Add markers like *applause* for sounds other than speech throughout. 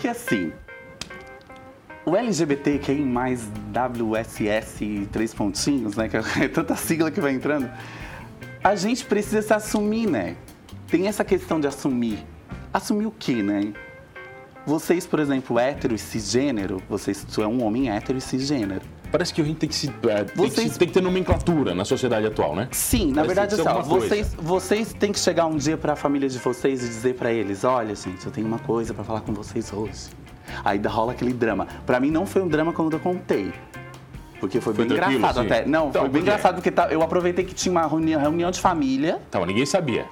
Porque assim, o LGBT que mais WSS três pontinhos, né? Que *laughs* é tanta sigla que vai entrando. A gente precisa se assumir, né? Tem essa questão de assumir. Assumir o quê, né? Vocês, por exemplo, hétero e cisgênero, vocês, tu é um homem hétero e cisgênero. Parece que a gente tem que, se, é, tem, Vocês- que, se- tem que ter nomenclatura na sociedade atual, né? Sim, na Parece verdade, que assim, tem ó, vocês, vocês têm que chegar um dia pra família de vocês e dizer pra eles: olha, gente, eu tenho uma coisa pra falar com vocês hoje. Aí rola aquele drama. Pra mim não foi um drama quando eu contei. Porque foi, Foi bem engraçado assim? até. Não, Então, foi bem por quê? engraçado porque tá- eu aproveitei que tinha uma reunião, de família. Então, ninguém sabia.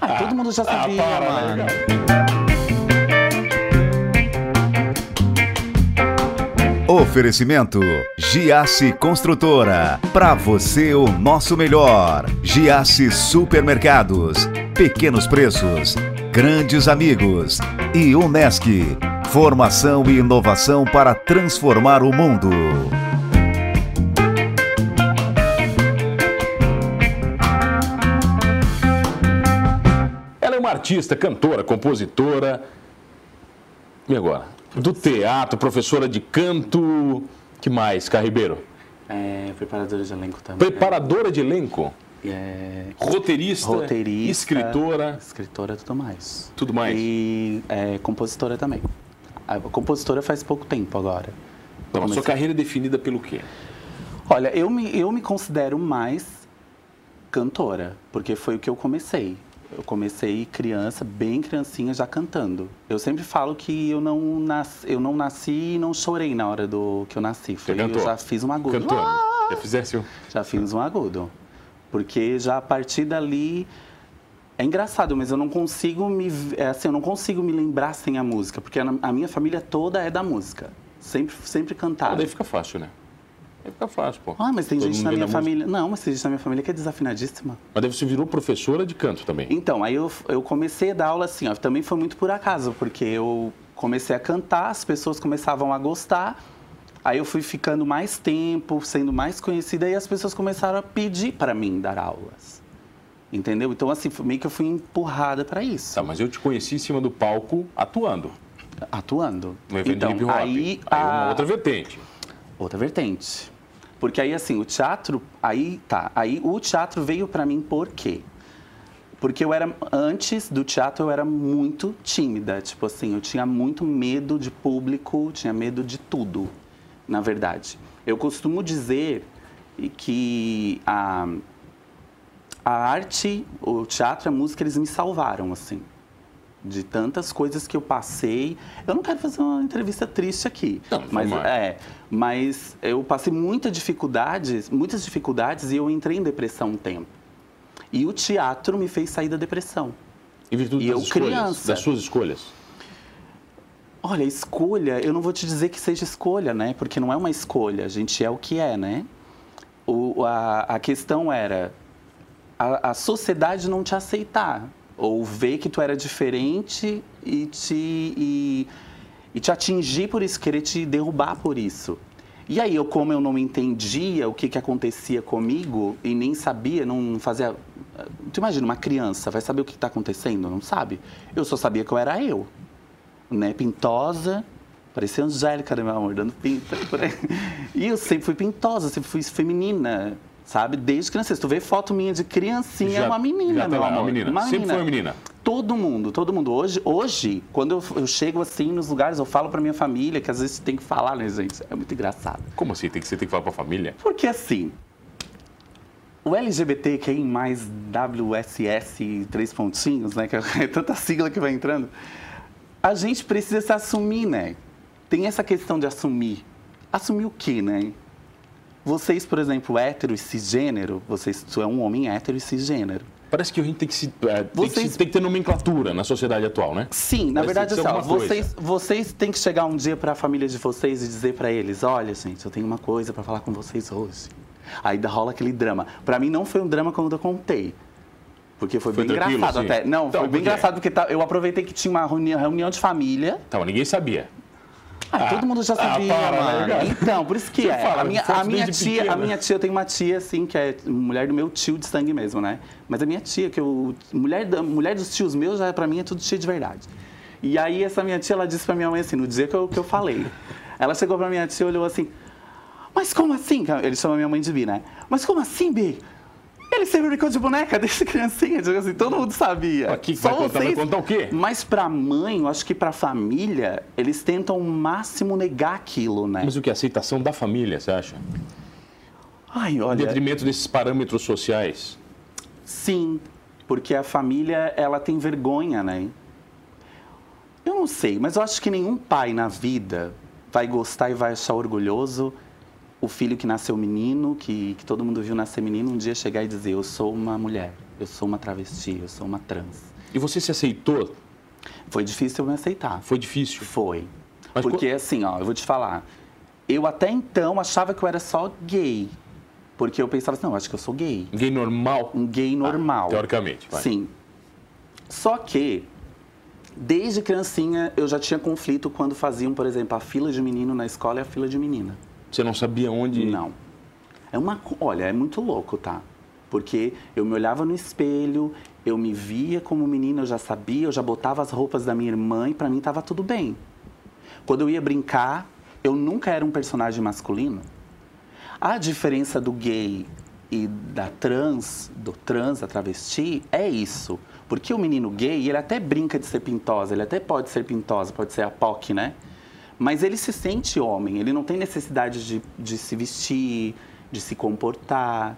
Ah, todo mundo já sabia, para, mano. Oferecimento Giasse Construtora. Para você o nosso melhor. Giasse Supermercados. Pequenos preços. Grandes amigos. E Unesc. Formação e inovação para transformar o mundo. Ela é uma artista, cantora, compositora. E agora? Do teatro, professora de canto. que mais, Carribeiro? É, preparadora de elenco também. Preparadora de elenco. É, Roteirista. roteirista. Escritora. Escritora tudo mais. Tudo mais. E é, compositora também. A compositora faz pouco tempo agora. Então, a sua carreira é definida pelo quê? Olha, eu me, eu me considero mais cantora, porque foi o que eu comecei. Eu comecei criança, bem criancinha, já cantando. Eu sempre falo que eu não, nas, eu não nasci e não chorei na hora do que eu nasci. Foi, eu cantou? já fiz um agudo. Cantando. Ah! Já fizesse um. Já fiz um agudo. Porque já a partir dali. É engraçado, mas eu não consigo me. é assim, eu não consigo me lembrar sem a música. Porque a, minha família toda é da música. Sempre, sempre cantaram. daí fica fácil, né? Aí fica fácil, pô. Ah, mas tem Todo gente na minha da música. família. Não, mas tem gente na minha família que é desafinadíssima. Mas daí você virou professora de canto também. Então, aí eu, eu comecei a dar aula assim, ó. Também foi muito por acaso, porque eu comecei a cantar, as pessoas começavam a gostar. Aí eu fui ficando mais tempo, sendo mais conhecida, e as pessoas começaram a pedir para mim dar aulas. Entendeu? Então, assim, meio que eu fui empurrada para isso. Tá, mas eu te conheci em cima do palco atuando. Atuando. No evento então, de hip hop. aí, Aí é uma a- outra vertente. Outra vertente. Porque aí, assim, o teatro, aí tá. Aí o teatro veio pra mim por quê? Porque eu era, antes do teatro, eu era muito tímida. Tipo assim, eu tinha muito medo de público, tinha medo de tudo, na verdade. Eu costumo dizer que a, a arte, o teatro, a música, eles me salvaram, assim de tantas coisas que eu passei. Eu não quero fazer uma entrevista triste aqui, Não, mas é, mas eu passei muitas dificuldades, muitas dificuldades e eu entrei em depressão um tempo. E o teatro me fez sair da depressão. Em virtude E das eu, escolhas, criança. das suas escolhas. Olha, escolha, eu não vou te dizer que seja escolha, né? Porque não é uma escolha, a gente é o que é, né? O, a, a questão era a, a sociedade não te aceitar, ou ver que tu era diferente e te, e, e te atingir por isso, querer te derrubar por isso. E aí, eu, como eu não entendia o que, que acontecia comigo e nem sabia, não fazia. Tu imagina, uma criança vai saber o que está acontecendo? Não sabe. Eu só sabia que eu era eu né, pintosa, parecia Angélica, né, meu amor, dando pinta. *laughs* E eu sempre fui pintosa, sempre fui feminina, sabe? Desde criança. Se tu vê foto minha de criancinha, Já- é uma menina, tá meu lá, é uma amor. menina. Sempre foi uma menina. Todo mundo, todo mundo. Hoje, hoje quando eu, eu chego assim nos lugares, eu falo pra minha família, que às vezes tem que falar, né, gente? É muito engraçado. Como assim? Tem que, você tem que falar pra família? Porque assim, o LGBT que é mais WSS três pontinhos, né? Que *laughs* é tanta sigla que vai entrando. A gente precisa se assumir, né? Tem essa questão de assumir. Assumir o quê, né? Vocês, por exemplo, hétero e cisgênero, vocês, tu é um homem hétero e cisgênero. Parece que a gente tem que, se, é, tem, que Vocês- se- tem que ter nomenclatura na sociedade atual, né? Sim, na Parece verdade, que assim, ó, vocês, vocês têm que chegar um dia para a família de vocês e dizer para eles: olha, gente, eu tenho uma coisa para falar com vocês hoje. Aí rola aquele drama. Para mim não foi um drama quando eu contei. Porque foi, Foi bem engraçado assim? até. Não, Então, foi por bem quê? engraçado porque tá- eu aproveitei que tinha uma reunião, reunião de família. Então, ninguém sabia. Ah, Ah, todo mundo já ah, sabia, para, mano. né? Então, por isso que é. fala a minha, a minha tia, a minha tia, eu tenho uma tia assim que é mulher do meu tio de sangue mesmo, né? Mas a minha tia, que eu mulher da, mulher dos tios meus já para mim é tudo tia de verdade. E aí essa minha tia, ela disse pra minha mãe assim, no dia que eu, que eu falei. Ela chegou pra minha tia e olhou assim, mas como assim? Ele chama minha mãe de Bi, né? Mas como assim, Bi? Ele sempre brincou de boneca *laughs* desde criancinha, tipo assim, todo mundo sabia. Aqui, Só vai, contar, vai vocês- contar o quê? Mas pra mãe, eu acho que pra família, eles tentam ao máximo negar aquilo, né? Mas o que? A aceitação da família, você acha? Ai, Em olha, detrimento desses parâmetros sociais. sim, porque a família, ela tem vergonha, né? Eu não sei, mas eu acho que nenhum pai na vida vai gostar e vai achar orgulhoso o filho que nasceu menino, que, que todo mundo viu nascer menino, um dia chegar e dizer: Eu sou uma mulher, eu sou uma travesti, eu sou uma trans. E você se aceitou? Foi difícil eu me aceitar. Foi difícil. Foi. Mas Porque assim, ó, eu vou te falar. Eu até então achava que eu era só gay. Porque eu pensava assim, não, eu acho que eu sou gay. Gay normal? Um gay normal. Ah, teoricamente, vai. Sim. Só que, desde criancinha, eu já tinha conflito quando faziam, por exemplo, a fila de menino na escola e a fila de menina. Você não sabia onde... Não. É uma. Olha, é muito louco, tá? Porque eu me olhava no espelho, eu me via como menina, eu já sabia, eu já botava as roupas da minha irmã e pra mim tava tudo bem. Quando eu ia brincar, eu nunca era um personagem masculino. A diferença do gay e da trans, do trans, da travesti, é isso. Porque o menino gay, ele até brinca de ser pintosa, ele até pode ser pintosa, pode ser a POC, né? Mas ele se sente homem, ele não tem necessidade de, de se vestir, de se comportar.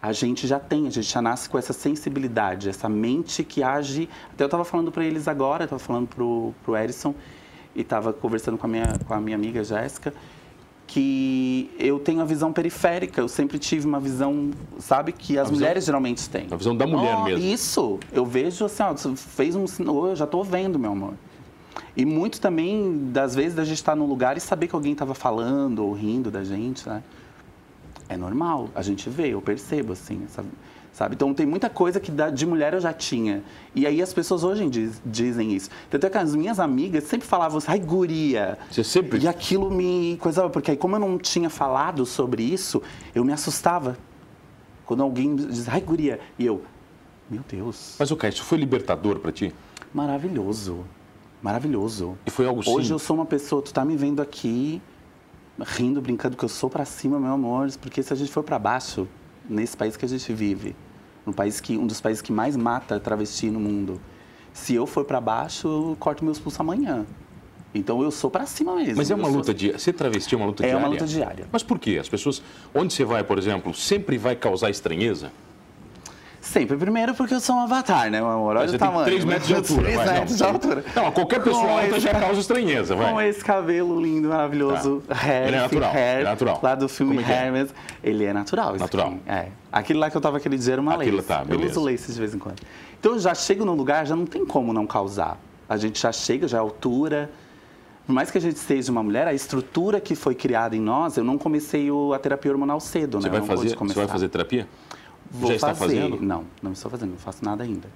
A gente já tem, a gente já nasce com essa sensibilidade, essa mente que age. Até eu estava falando para eles agora, estava falando pro, pro Erison e estava conversando com a minha, com a minha amiga Jéssica, que eu tenho a visão periférica, eu sempre tive uma visão, sabe, que as mulheres geralmente têm. A visão da mulher Oh, mesmo. Isso, eu vejo assim, ó, você fez um sinal, eu já estou vendo, meu amor. E muito também, das vezes, da gente estar num lugar e saber que alguém estava falando ou rindo da gente, né? É normal, a gente vê, eu percebo, assim, sabe? sabe? Então, tem muita coisa que de mulher eu já tinha. E aí as pessoas hoje diz- dizem isso. Tanto é que as minhas amigas sempre falavam assim, ai, guria. Você sempre- E aquilo me coisava, porque aí como eu não tinha falado sobre isso, eu me assustava. Quando alguém diz, ai, guria. E eu, meu Deus, Mas, o Caio, isso foi libertador pra ti? maravilhoso. Maravilhoso. E foi algo Hoje eu sou uma pessoa, tu tá me vendo aqui, rindo, brincando que eu sou pra cima, meu amor, porque se a gente for pra baixo, nesse país que a gente vive, no país que um dos países que mais mata travesti no mundo, se eu for pra baixo, eu corto meus pulsos amanhã. Então eu sou pra cima mesmo. Mas é uma sou- luta diária. Ser travesti é uma luta É diária? uma luta diária. Mas por quê? As pessoas... Onde você vai, por exemplo, sempre vai causar estranheza? Sempre. Primeiro porque eu sou um avatar, né, meu amor? Olha o tamanho. 3 metros de altura. 3 vai, não. metros de altura. Não, qualquer pessoa Com alta esse- já causa estranheza, vai. Com esse cabelo lindo, maravilhoso, Tá. hair, Ele é natural, hair, ele é natural. lá do filme é é? Hermes. Ele é natural. Natural. É. Aquele lá que eu tava aquele dia era uma Aquilo lace. tá, eu beleza. uso lace de vez em quando. Então eu já chego num lugar, já não tem como não causar. A gente já chega, já é altura. Por mais que a gente seja uma mulher, a estrutura que foi criada em nós, eu não comecei a terapia hormonal cedo, Você né? vai Eu fazer, você vai fazer terapia? Vou Já está fazer. fazendo? Não, não estou fazendo, não faço nada ainda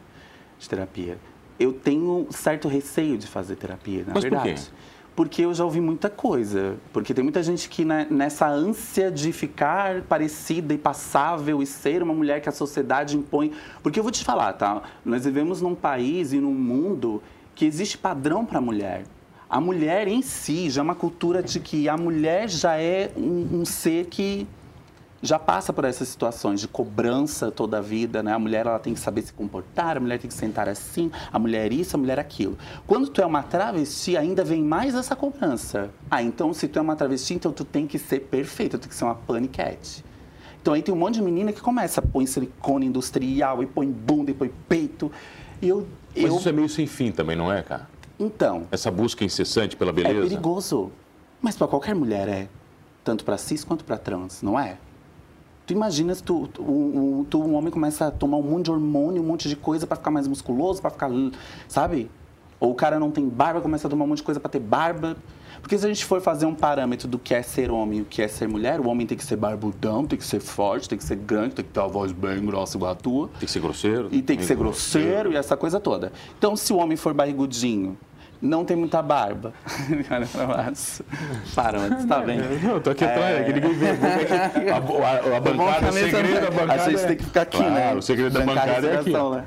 de terapia. Eu tenho certo receio de fazer terapia, na Mas por verdade. quê? Porque eu já ouvi muita coisa. Porque tem muita gente que né, nessa ânsia de ficar parecida e passável e ser uma mulher que a sociedade impõe. Porque eu vou te falar, tá? Nós vivemos num país e num mundo que existe padrão para a mulher. A mulher em si já é uma cultura de que a mulher já é um, um ser que já passa por essas situações de cobrança toda a vida, né? A mulher ela tem que saber se comportar, a mulher tem que sentar assim, a mulher isso, a mulher aquilo. Quando tu é uma travesti, ainda vem mais essa cobrança. Ah, então se tu é uma travesti, então tu tem que ser perfeita, tu tem que ser uma paniquete. Então aí tem um monte de menina que começa, põe silicone industrial e põe bunda e põe peito. E eu, Mas eu isso é meio sem fim também, não é, cara? então, Essa busca incessante pela é beleza. perigoso. Mas para qualquer mulher é. Tanto para cis quanto para trans, não é? Tu imagina se tu, tu, um, tu, um homem começa a tomar um monte de hormônio, um monte de coisa para ficar mais musculoso, para ficar, sabe? Ou o cara não tem barba, começa a tomar um monte de coisa para ter barba. Porque se a gente for fazer um parâmetro do que é ser homem e o que é ser mulher, o homem tem que ser barbudão, tem que ser forte, tem que ser grande, tem que ter uma voz bem grossa igual a tua. Tem que ser grosseiro. E tem que ser grosseiro e essa coisa toda. Então, se o homem for barrigudinho, não tem muita barba. *laughs* Olha pra baixo. Para, mas tá bem. Não, tô aqui atrás, é que ninguém vê. A, a, a bancada, o segredo da bancada. A gente é- tem que ficar aqui, Claro, né? o segredo da bancada é aqui. né?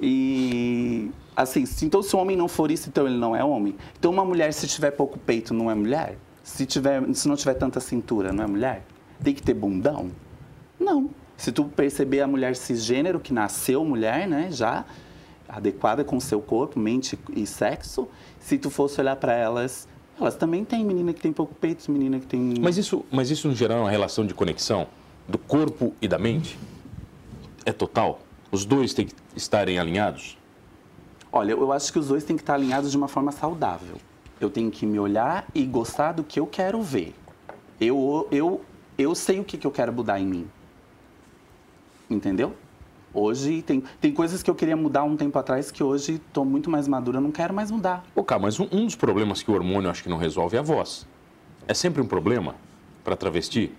E Assim, se, então se o homem não for isso, então ele não é homem. Então uma mulher, se tiver pouco peito, não é mulher? Se, tiver, se não tiver tanta cintura, não é mulher? Tem que ter bundão? Não. Se tu perceber a mulher cisgênero, que nasceu mulher, né, já adequada com o seu corpo, mente e sexo, se tu fosse olhar para elas, elas também têm menina que tem pouco peito, menina que tem... Mas isso, mas isso no geral é uma relação de conexão do corpo e da mente? É total? Os dois têm que estarem alinhados? Olha, eu acho que os dois têm que estar alinhados de uma forma saudável. Eu tenho que me olhar e gostar do que eu quero ver. Eu, eu, eu sei o que, que eu quero mudar em mim. Entendeu? Hoje tem, tem coisas que eu queria mudar um tempo atrás que hoje estou muito mais madura, não quero mais mudar. Pô, cara, mas um, um dos problemas que o hormônio acho que não resolve é a voz. É sempre um problema para travesti?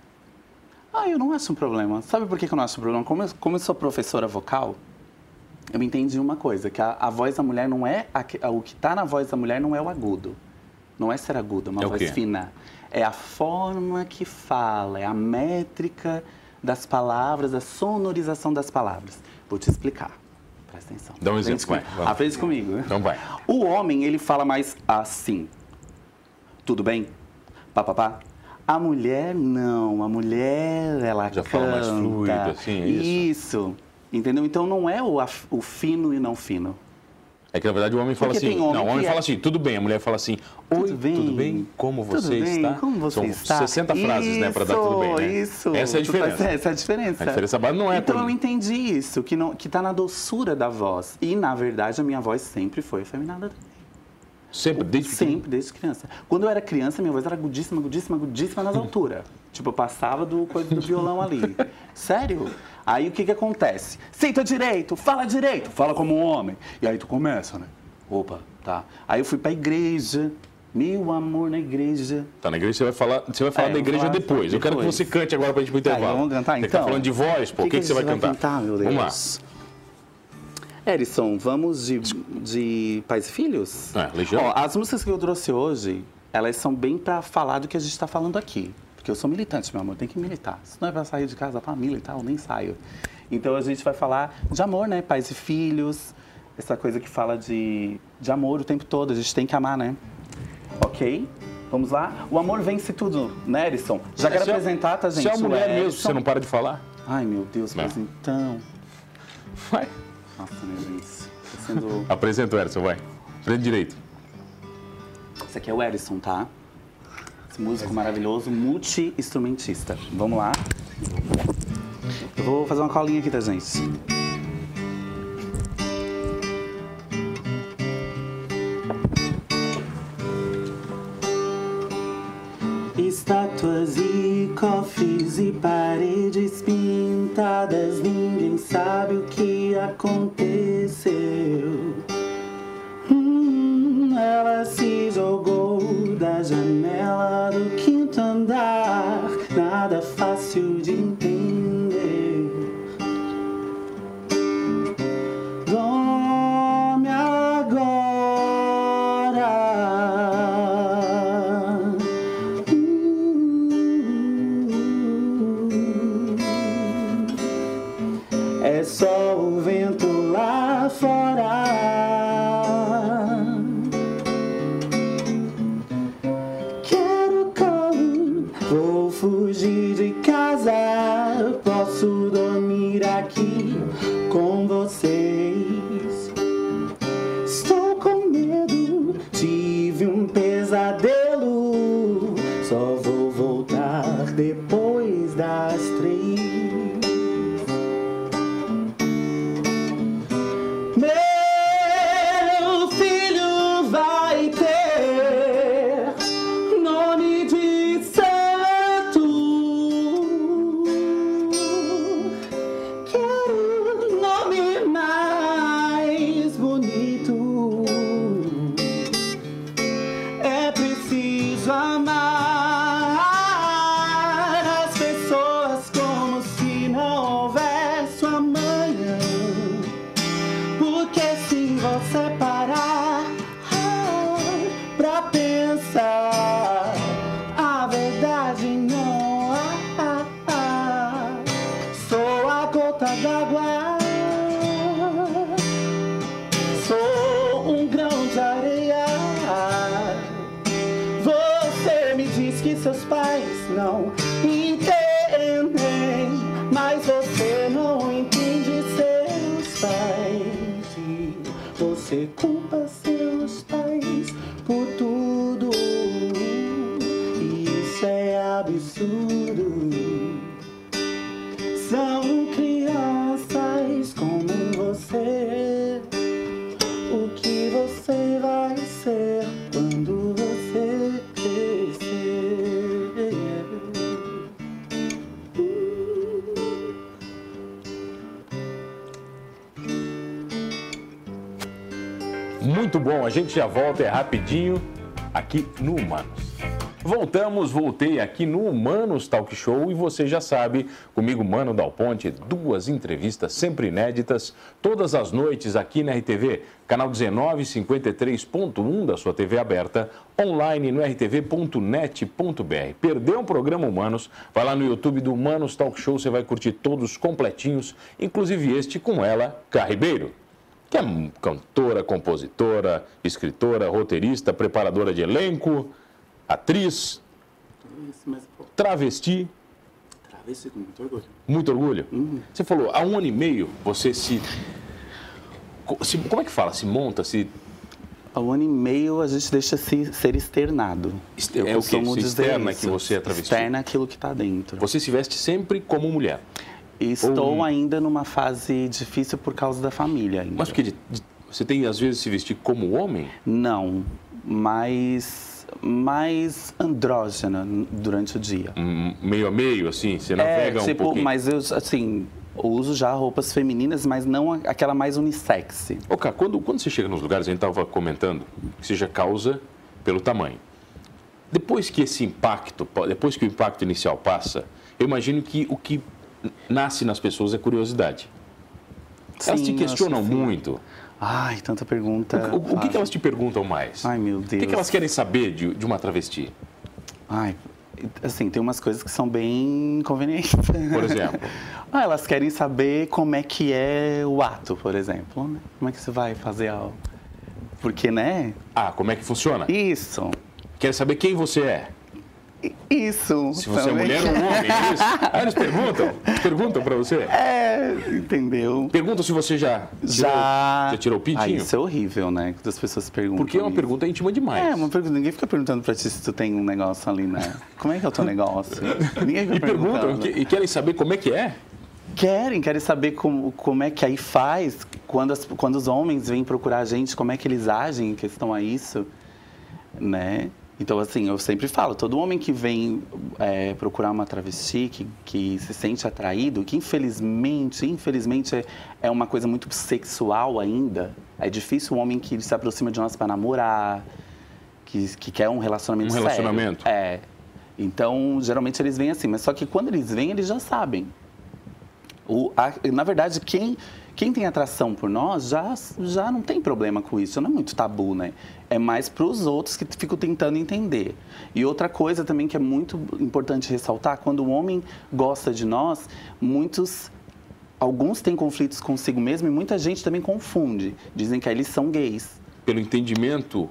Ah, eu não acho um problema. Sabe por que que eu não acho um problema? Como eu, como eu sou professora vocal, eu entendi uma coisa, que a, a voz da mulher não é... A, a, o que está na voz da mulher não é o agudo. Não é ser agudo, é uma É voz fina. É a forma que fala, é a métrica das palavras, a sonorização das palavras. Vou te explicar. Presta atenção. Dá um exemplo, vai, comigo. vamos. Aprende comigo. Então vai. O homem, ele fala mais assim. Tudo bem? Pá, pá, pá. A mulher, não. A mulher, ela Já canta. fala mais fluido, assim, é isso? Isso. Entendeu? Então não é o, o fino e não fino. É que na verdade o homem fala Porque assim. homem não, o homem que fala é- assim, tudo bem. A mulher fala assim, oi, Tudo bem? tudo bem? Como Tudo você bem? está? Como você São está? 60 frases, né, para dar tudo bem, né? Isso, Essa é a faz- diferença. Essa é a diferença. A diferença não é Então por- eu entendi isso, que, não, que tá na doçura da voz. E, na verdade, a minha voz sempre foi afeminada também. Sempre, desde. Sempre, desde criança. Quando eu era criança, minha voz era agudíssima, agudíssima, agudíssima nas alturas. Tipo, eu passava do coisa do violão ali. Sério? Aí o que que acontece? Senta direito, fala direito, fala como um homem. E aí tu começa, né? Opa, tá. Aí eu fui pra igreja, meu amor na igreja. Tá na igreja, você vai falar, você vai falar É, da igreja falar depois. Eu quero que depois. você cante agora pra gente pro intervalo. vamos cantar, Você então? tá falando de voz, pô. O que, que, você vai gente cantar? meu Deus? Vamos lá. Erison, vamos de, de Pais e Filhos? É, Legião. Ó, as músicas que eu trouxe hoje, elas são bem pra falar do que a gente tá falando aqui. Porque eu sou militante, meu amor, tem que militar. Se não é pra sair de casa pra militar, eu nem saio. Então a gente vai falar de amor, né? Pais e filhos, essa coisa que fala de, de amor o tempo todo, a gente tem que amar, né? Ok? Vamos lá? O amor vence tudo, né, Erison? Já quero Se é- apresentar, tá, gente? Se é mulher mesmo, Erison. você não para de falar? Ai, meu Deus, Não. mas então... Vai. Nossa, meu Deus. Sendo... Apresenta o Erison, vai. Frente direito. Esse aqui é o Erison, tá? Músico maravilhoso, multi-instrumentista. Vamos lá. Eu vou fazer uma colinha aqui, tá, gente? Estátuas e cofres e paredes pintadas, ninguém sabe o que aconteceu. Hum, ela se jogou da janela do quinto andar, nada fácil de absurdo. São crianças como você. O que você vai ser quando você crescer? Muito bom, a gente já volta, é rapidinho, aqui no Humanos. Voltamos, voltei aqui no Humanos Talk Show e você já sabe, comigo, Mano Dal Ponte, duas entrevistas sempre inéditas, todas as noites aqui na RTV, canal 1953.1 da sua TV aberta, online no rtv.net.br. Perdeu um programa Humanos? Vai lá no YouTube do Humanos Talk Show, você vai curtir todos completinhos, inclusive este com ela, Carribeiro que é cantora, compositora, escritora, roteirista, preparadora de elenco, atriz, travesti. Travesti com muito orgulho. Muito orgulho. Você falou, há um ano e meio você se, se- Como é que fala? Se monta, se. Há um ano e meio a gente deixa se ser externado. Eu é o costumo Se externa isso. que você é travesti? Externa aquilo que está dentro. Você se veste sempre como mulher. E estou Ou- ainda numa fase difícil por causa da família ainda. Mas porque de- de- você tem, às vezes, se vestir como homem? Não, mais, mais andrógena durante o dia. Hum, Meio a meio, assim? Você navega é, um tipo, pouquinho? mas eu, assim, uso já roupas femininas, mas não aquela mais unissex. Ô, cara, quando, quando você chega nos lugares, a gente estava comentando que seja causa pelo tamanho. Depois que esse impacto, depois que o impacto inicial passa, eu imagino que o que nasce nas pessoas é curiosidade. Elas Sim, te questionam sim. muito. Ai, tanta pergunta. O, o- o que, que elas te perguntam mais? Ai, meu O Deus. que, que elas querem saber de, de uma travesti? Ai, assim, tem umas coisas que são bem inconvenientes. Por exemplo? *laughs* ah, elas querem saber como é que é o ato, por exemplo. né? Como é que você vai fazer algo? Porque, né? Ah, como é que funciona? Isso. Querem saber quem você é. Isso. Se você é também. mulher ou homem, é isso? Ah, *laughs* eles perguntam? Perguntam pra você? É, entendeu? Perguntam se você já tirou, Já. já tirou o pintinho? Ah, isso é horrível, né? Quando as pessoas perguntam. Porque é uma isso. pergunta íntima demais. É, uma pergunta. Ninguém fica perguntando pra ti se tu tem um negócio ali, né? Como é que é o teu negócio? *laughs* Ninguém fica E perguntam que- e querem saber como é que é. Querem, querem saber como, como é que aí faz, quando, as- quando os homens vêm procurar a gente, como é que eles agem em questão a isso, né? Então, assim, eu sempre falo, todo homem que vem é, procurar uma travesti, que, que se sente atraído, que infelizmente, infelizmente é, é uma coisa muito sexual ainda, é difícil o homem que se aproxima de nós para namorar, que, que quer um relacionamento Um sério. relacionamento. É. Então, geralmente eles vêm assim, mas só que quando eles vêm, eles já sabem. O, a- na verdade, quem, quem tem atração por nós já, já não tem problema com isso, não é muito tabu, né? É mais para os outros que ficam tentando entender. E outra coisa também que é muito importante ressaltar, quando o homem gosta de nós, muitos, alguns têm conflitos consigo mesmo e muita gente também confunde. Dizem que eles são gays. Pelo entendimento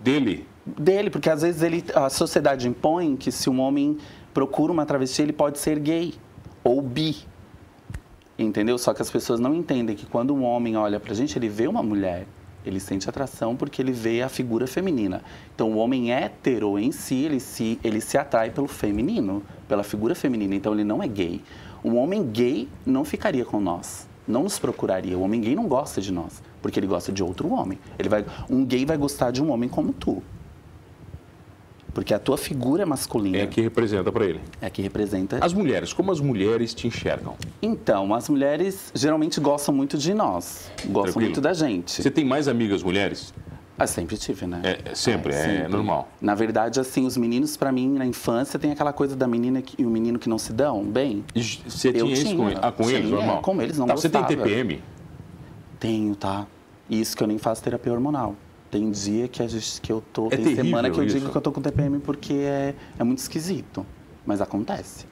dele. Dele, porque às vezes ele, a sociedade impõe que se um homem procura uma travesti, ele pode ser gay ou bi. Entendeu? Só que as pessoas não entendem que quando um homem olha pra gente, ele vê uma mulher, ele sente atração porque ele vê a figura feminina. Então, o homem hétero em si, ele se, ele se atrai pelo feminino, pela figura feminina. Então, ele não é gay. Um homem gay não ficaria com nós, não nos procuraria. O homem gay não gosta de nós, porque ele gosta de outro homem. Ele vai, um gay vai gostar de um homem como tu. Porque a tua figura é masculina. É que representa pra ele. É que representa. As mulheres, como as mulheres te enxergam? Então, as mulheres geralmente gostam muito de nós. Gostam Tranquilo. muito da gente. Você tem mais amigas mulheres? Ah, sempre tive, né? É, é sempre, é normal. Na verdade, assim, os meninos, pra mim, na infância, tem aquela coisa da menina que- e o menino que não se dão bem. E Você tinha isso com, ah, com eles, Tinha, normal? com eles, não tá, Você tem gostava. TPM? Tenho, tá? Isso que eu nem faço terapia hormonal. Tem dia que, a gente, que eu tô. É tem semana que eu isso. digo que eu tô com TPM porque é, é muito esquisito. Mas acontece.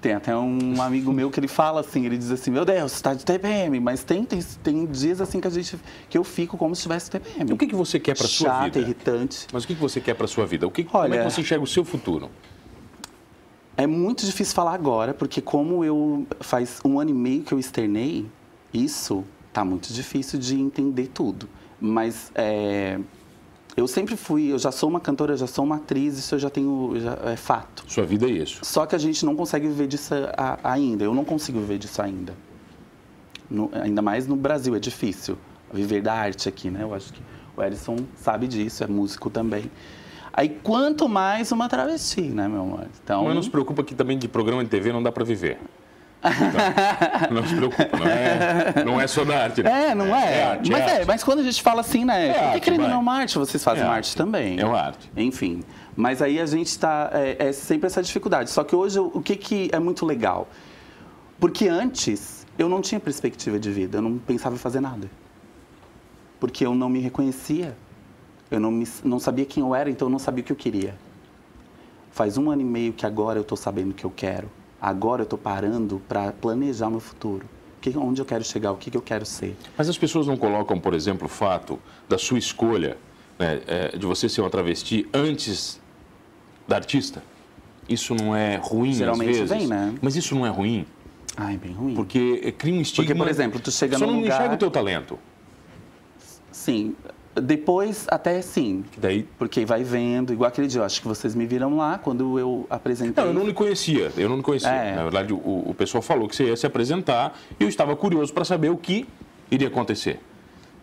Tem até um *laughs* amigo meu que ele fala assim, ele diz assim, meu Deus, você está de TPM, mas tem, tem, tem dias assim que a gente que eu fico como se tivesse TPM. O que, que você quer para sua Chata, vida? irritante. Mas o que, que você quer para sua vida? O que, como é Olha- que você enxerga o seu futuro? É muito difícil falar agora, porque como eu faz um ano e meio que eu externei, isso tá muito difícil de entender tudo. Mas é, eu sempre fui, eu já sou uma cantora, eu já sou uma atriz, isso eu já tenho, já, é fato. Sua vida é isso. Só que a gente não consegue viver disso a- ainda. Eu não consigo viver disso ainda. No- ainda mais no Brasil, é difícil viver da arte aqui, né? Eu acho que o Edson sabe disso, é músico também. Aí, quanto mais uma travesti, né, meu amor? Então, Mas não se preocupa que também de programa de TV não dá para viver. Não, não se preocupa, não é, não é só da arte. né? É, não é? É arte, mas é é, arte. mas quando a gente fala assim, né? É porque querendo ou não uma arte, vocês fazem É arte. arte também. É uma arte. Enfim. Mas aí a gente está. É, é sempre essa dificuldade. Só que hoje, o que, que é muito legal? Porque antes, eu não tinha perspectiva de vida, eu não pensava em fazer nada. Porque eu não me reconhecia. Eu não, me, não sabia quem eu era, então eu não sabia o que eu queria. Faz um ano e meio que agora eu estou sabendo o que eu quero. Agora eu estou parando para planejar o meu futuro. Que, onde eu quero chegar, o que, que eu quero ser. Mas as pessoas não colocam, por exemplo, o fato da sua escolha, né, é, de você ser uma travesti antes da artista? Isso não é ruim Geralmente às vezes? vem, né? Mas isso não é ruim, Ai, bem ruim. porque é, cria um estigma... Porque, por exemplo, tu chega Só num não lugar- enxerga o teu talento. Sim. Depois, até sim. Daí... Porque vai vendo, igual aquele dia, eu acho que vocês me viram lá quando eu apresentei. Não, eu não lhe conhecia, eu não lhe conhecia. É. Na verdade, o, o pessoal falou que você ia se apresentar e eu estava curioso para saber o que iria acontecer.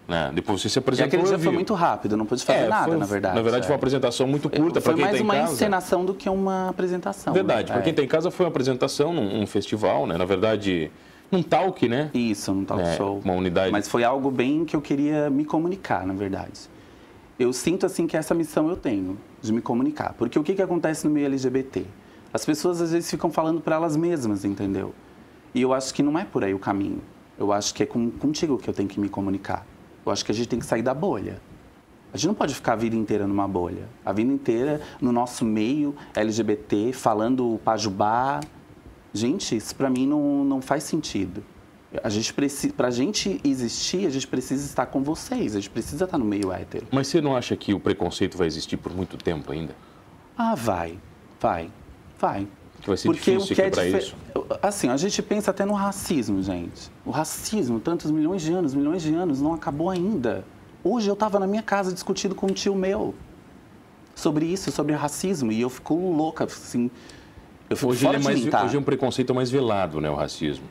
Né? Depois você se E apresentou aquele dia foi muito rápido, não pude fazer É, nada, foi- na verdade. Na verdade, foi uma é. apresentação muito curta para Foi quem mais está em uma casa. encenação do que uma apresentação. Verdade, né? para quem É. está em casa foi uma apresentação num um festival, né? Na verdade, num talk, né? Isso, num talk É, show. uma unidade. Mas foi algo bem que eu queria me comunicar, na verdade. Eu sinto, assim, que essa missão eu tenho, de me comunicar. Porque o que, que acontece no meio LGBT? As pessoas, às vezes, ficam falando para elas mesmas, entendeu? E eu acho que não é por aí o caminho. Eu acho que é com, contigo que eu tenho que me comunicar. Eu acho que a gente tem que sair da bolha. A gente não pode ficar a vida inteira numa bolha. A vida inteira no nosso meio LGBT, falando pajubá. Gente, isso pra mim não, não faz sentido. A gente precisa, pra gente existir, a gente precisa estar com vocês. A gente precisa estar no meio hétero. Mas você não acha que o preconceito vai existir por muito tempo ainda? Ah, vai, vai, vai. Que vai ser difícil quebrar dife- isso? Assim, a gente pensa até no racismo, gente. O racismo, tantos milhões de anos, milhões de anos, não acabou ainda. Hoje eu estava na minha casa discutindo com um tio meu sobre isso, sobre racismo, e eu fico louca, assim. Hoje, é mais, mim, tá? hoje é um preconceito mais velado, né? O racismo.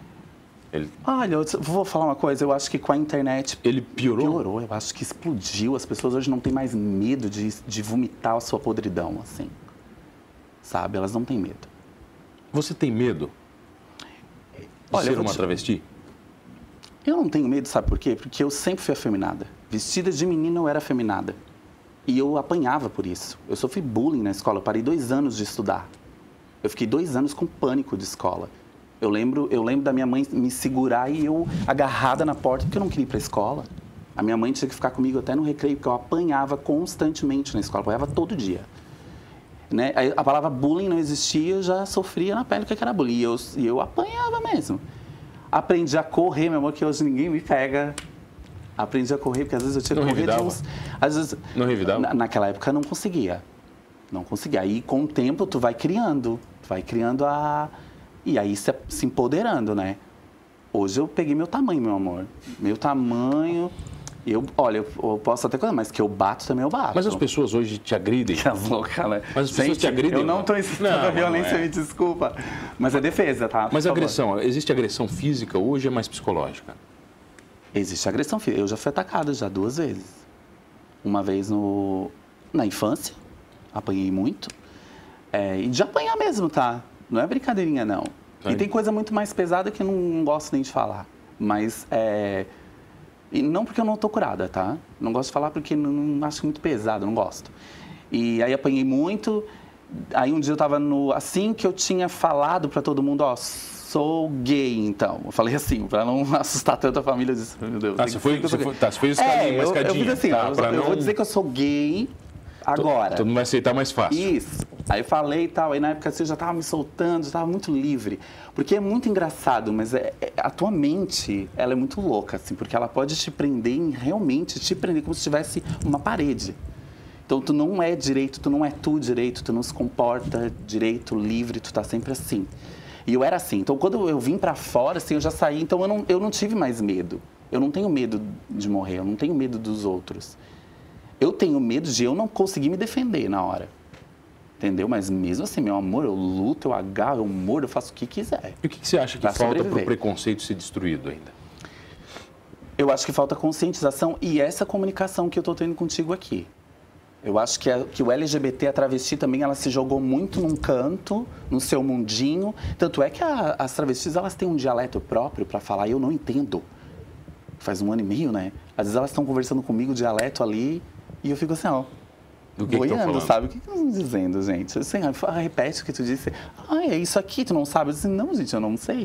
Ele, Olha, eu vou falar uma coisa, eu acho que com a internet ele piorou? piorou, eu acho que explodiu. As pessoas hoje não têm mais medo de, de vomitar a sua podridão, assim. Sabe? Elas não têm medo. Você tem medo de Olha, eu ser uma te- travesti? Eu não tenho medo, sabe por quê? Porque eu sempre fui afeminada. Vestida de menina, eu era afeminada. E eu apanhava por isso. Eu sofri bullying na escola, parei dois anos de estudar. Eu fiquei dois anos com pânico de escola. Eu lembro, eu lembro da minha mãe me segurar e eu agarrada na porta porque eu não queria ir para a escola. A minha mãe tinha que ficar comigo até no recreio, porque eu apanhava constantemente na escola, apanhava todo dia. Né? A palavra bullying não existia, eu já sofria na pele o que era bullying. E eu, e eu apanhava mesmo. Aprendi a correr, meu amor, que hoje ninguém me pega. Aprendi a correr, porque às vezes eu tinha que correr de uns. Às vezes, Não revidava? Na- naquela época eu não conseguia. Não conseguia. Aí com o tempo tu vai criando. Vai criando a. E aí se, se empoderando, né? Hoje eu peguei meu tamanho, meu amor. Meu tamanho. Eu, olha, eu, eu posso até coisa, mas que eu bato também eu bato. Mas as pessoas hoje te agridem. Que *laughs* as loucas, né? Mas as pessoas Gente, te agridem, Eu não estou incitando Não, a violência, não é. me desculpa. Mas é defesa, tá? Mas agressão, existe agressão física hoje é mais psicológica? Existe agressão física. Eu já fui atacada já duas vezes. Uma vez no, na infância, apanhei muito. É, e de apanhar mesmo, tá? Não é brincadeirinha, não. Tá. E tem coisa muito mais pesada que eu não gosto nem de falar. Mas é. E não porque eu não tô curada, tá? Não gosto de falar porque não, não acho muito pesado, não gosto. E aí apanhei muito. Aí um dia eu tava no. Assim que eu tinha falado pra todo mundo, ó, sou gay, então. Eu falei assim, pra não *laughs* assustar tanto a família. Eu disse, meu Deus. Ah, tem você foi- eu você foi- tá, você fez escadinha, é, eu, eu fiz assim, tá, pra eu não- vou dizer que eu sou gay agora. Todo mundo vai aceitar mais fácil. Isso. Aí falei e tal, aí na época eu já tava me soltando, já tava muito livre. Porque é muito engraçado, mas é, é, a tua mente, ela é muito louca, assim, porque ela pode te prender em realmente te prender como se tivesse uma parede. Então tu não é direito, tu não é tu direito, tu não se comporta direito, livre, tu tá sempre assim. E eu era assim. Então quando eu vim para fora, assim, eu já saí, então eu não, eu não tive mais medo. Eu não tenho medo de morrer, eu não tenho medo dos outros. Eu tenho medo de eu não conseguir me defender na hora. Entendeu? Mas mesmo assim, meu amor, eu luto, eu agarro, eu mordo, eu faço o que quiser. E o que, que você acha que falta para o preconceito ser destruído ainda? Eu acho que falta conscientização e essa comunicação que eu estou tendo contigo aqui. Eu acho que, a, que o LGBT, a travesti também, ela se jogou muito num canto, no seu mundinho. Tanto é que a, as travestis, elas têm um dialeto próprio para falar e eu não entendo. Faz um ano e meio, né? Às vezes elas estão conversando comigo, dialeto ali, e eu fico assim, ó, do que boiando, sabe? O que, que estão dizendo, gente? Assim, repete o que tu disse. Ah, é isso aqui, tu não sabe? Eu disse, não, gente, eu não sei.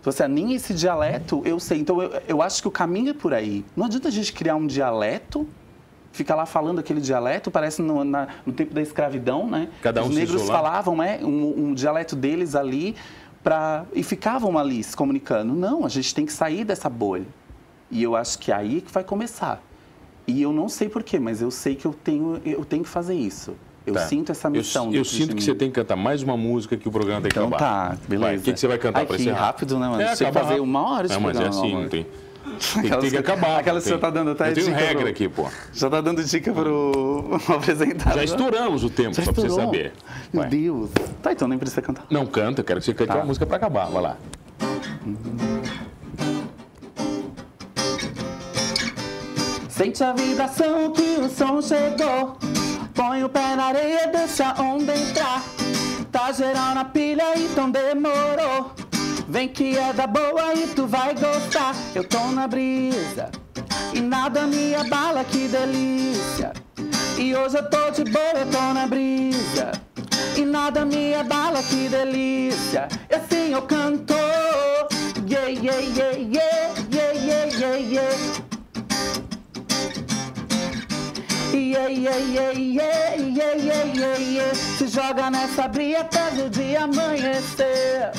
Então, assim, nem esse dialeto eu sei. Então, eu, eu acho que o caminho é por aí. Não adianta a gente criar um dialeto ficar lá falando aquele dialeto, parece no, na, no tempo da escravidão, né? Cada um Os negros falavam, né? Um, um, dialeto deles ali pra, e ficavam ali se comunicando. Não, a gente tem que sair dessa bolha. E eu acho que é aí que vai começar. E eu não sei porquê, mas eu sei que eu tenho, eu tenho que fazer isso. Eu tá. sinto essa missão. Eu, eu sinto que você tem que cantar mais uma música que o programa tem que então, acabar. tá, beleza. O que, que, você vai cantar para encerrar? rápido, né, mano? É, você fazer uma hora de não. Mas é assim, não tem... Tem, *laughs* tem, que acabar. Aquela que você tá dando até Eu tenho regra pro... aqui, pô. Já tá dando dica pro *laughs* apresentador. Já estouramos o tempo, Já só estourou. pra você saber. Meu Vai. Deus. Tá, então nem precisa cantar. Não canta, eu quero que você cante tá. uma música pra acabar. Vai lá. Sente a vibração que o som chegou. Põe o pé na areia, deixa a onda entrar. Tá geral na pilha, então demorou. Vem que é da boa e tu vai gostar. Eu tô na brisa e nada me abala, que delícia. E hoje eu tô de boa, eu tô na brisa. E nada me abala, que delícia. E assim eu canto. Yeah, yeah, yeah, yeah, yeah, yeah, yeah, yeah. Yeah, yeah, yeah, yeah, yeah, yeah, yeah, yeah. Se joga nessa bria até o dia amanhecer.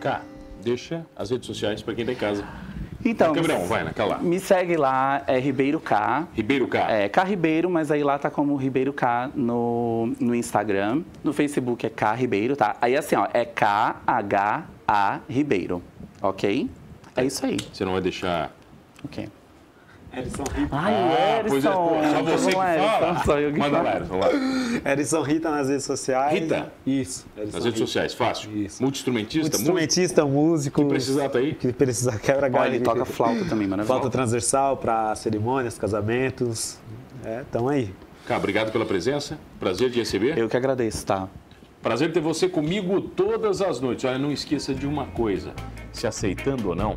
Cá, deixa as redes sociais para quem tá em casa. Então, Gabriel, vai naquela. Me segue lá, é Ribeiro K. Ribeiro K. É, K Ribeiro, mas aí lá tá como Ribeiro K no, no Instagram. No Facebook é K Ribeiro, tá? Aí assim, ó, é K-H-A Ribeiro, ok? É isso aí. Você não vai deixar Ok. Erison Rita. Ai, ah, Erison. Pois é, só você que fala. Só eu que Manda lá, Erison, lá. Erison Rita nas redes sociais. Rita? Isso. Erison nas redes Rita. sociais, fácil. Isso. Multi-instrumentista, Multi-instrumentista, músico. Que precisar tá aí? Que precisar, quebra galho. Olha, ele toca flauta também, mano. Flauta transversal para cerimônias, casamentos. É, tamo aí. Cá, obrigado pela presença. Prazer de receber. Eu que agradeço, tá? Prazer ter você comigo todas as noites. Olha, não esqueça de uma coisa: se aceitando ou não,